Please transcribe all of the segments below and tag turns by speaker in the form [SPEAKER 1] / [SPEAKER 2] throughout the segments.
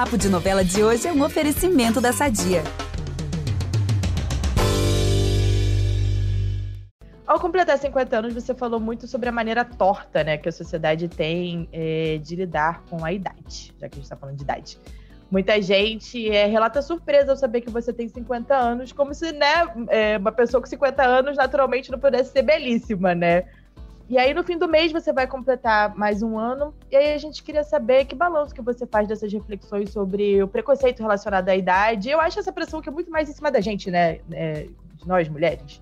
[SPEAKER 1] Papo de Novela de hoje é um oferecimento da Sadia.
[SPEAKER 2] Ao completar 50 anos, você falou muito sobre a maneira torta né, que a sociedade tem é, de lidar com a idade, já que a gente está falando de idade. Muita gente é, relata surpresa ao saber que você tem 50 anos, como se né, é, uma pessoa com 50 anos naturalmente não pudesse ser belíssima, né? E aí, no fim do mês, você vai completar mais um ano. E aí, a gente queria saber que balanço que você faz dessas reflexões sobre o preconceito relacionado à idade. Eu acho essa pressão que é muito mais em cima da gente, né? É, de nós, mulheres.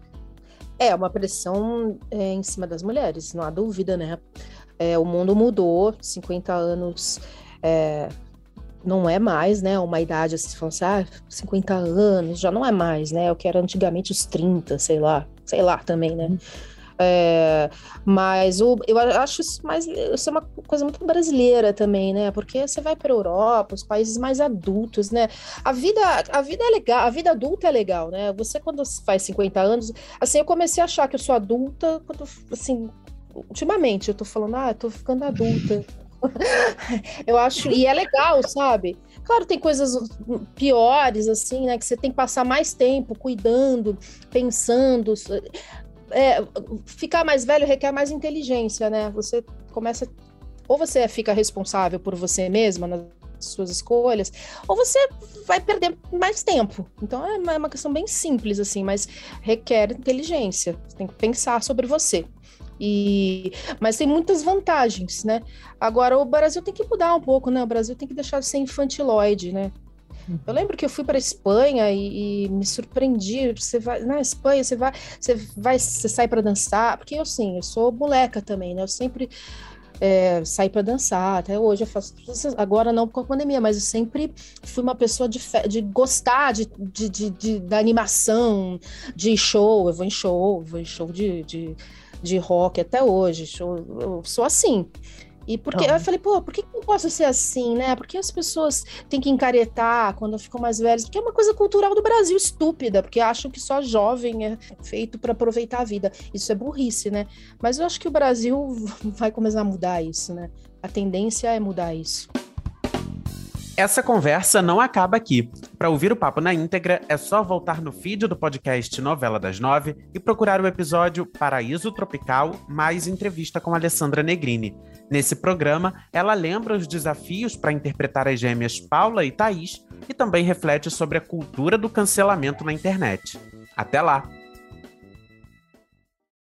[SPEAKER 3] É, uma pressão é, em cima das mulheres, não há dúvida, né? É, o mundo mudou, 50 anos é, não é mais, né? Uma idade assim, se fosse, ah, 50 anos, já não é mais, né? O que era antigamente os 30, sei lá, sei lá também, né? É, mas o, eu acho isso mais isso é uma coisa muito brasileira também, né? Porque você vai para a Europa, os países mais adultos, né? A vida, a vida é legal, a vida adulta é legal, né? Você quando faz 50 anos, assim, eu comecei a achar que eu sou adulta quando assim, ultimamente eu tô falando, ah, eu tô ficando adulta. eu acho, e é legal, sabe? Claro, tem coisas piores, assim, né? Que você tem que passar mais tempo cuidando, pensando é, ficar mais velho requer mais inteligência, né? Você começa. Ou você fica responsável por você mesma nas suas escolhas, ou você vai perder mais tempo. Então é uma questão bem simples, assim, mas requer inteligência. Você tem que pensar sobre você. E, mas tem muitas vantagens, né? Agora o Brasil tem que mudar um pouco, né? O Brasil tem que deixar de ser infantiloide, né? Eu lembro que eu fui para Espanha e, e, me surpreendi. Você vai na Espanha, você vai, você vai, você sai para dançar, porque eu sim, eu sou moleca também, né? Eu sempre é, para dançar, até hoje eu faço. Agora não com a pandemia, mas eu sempre fui uma pessoa de, de gostar de, de, de, de, da animação, de show. Eu vou em show, vou em show de, de, de rock até hoje. Show, eu sou assim. E porque eu falei, pô, por que não posso ser assim, né? Por que as pessoas têm que encaretar quando ficam mais velhas? Porque é uma coisa cultural do Brasil estúpida, porque acham que só jovem é feito para aproveitar a vida. Isso é burrice, né? Mas eu acho que o Brasil vai começar a mudar isso, né? A tendência é mudar isso.
[SPEAKER 4] Essa conversa não acaba aqui. Para ouvir o papo na íntegra, é só voltar no feed do podcast Novela das Nove e procurar o episódio Paraíso Tropical mais entrevista com Alessandra Negrini. Nesse programa, ela lembra os desafios para interpretar as gêmeas Paula e Thaís e também reflete sobre a cultura do cancelamento na internet. Até lá!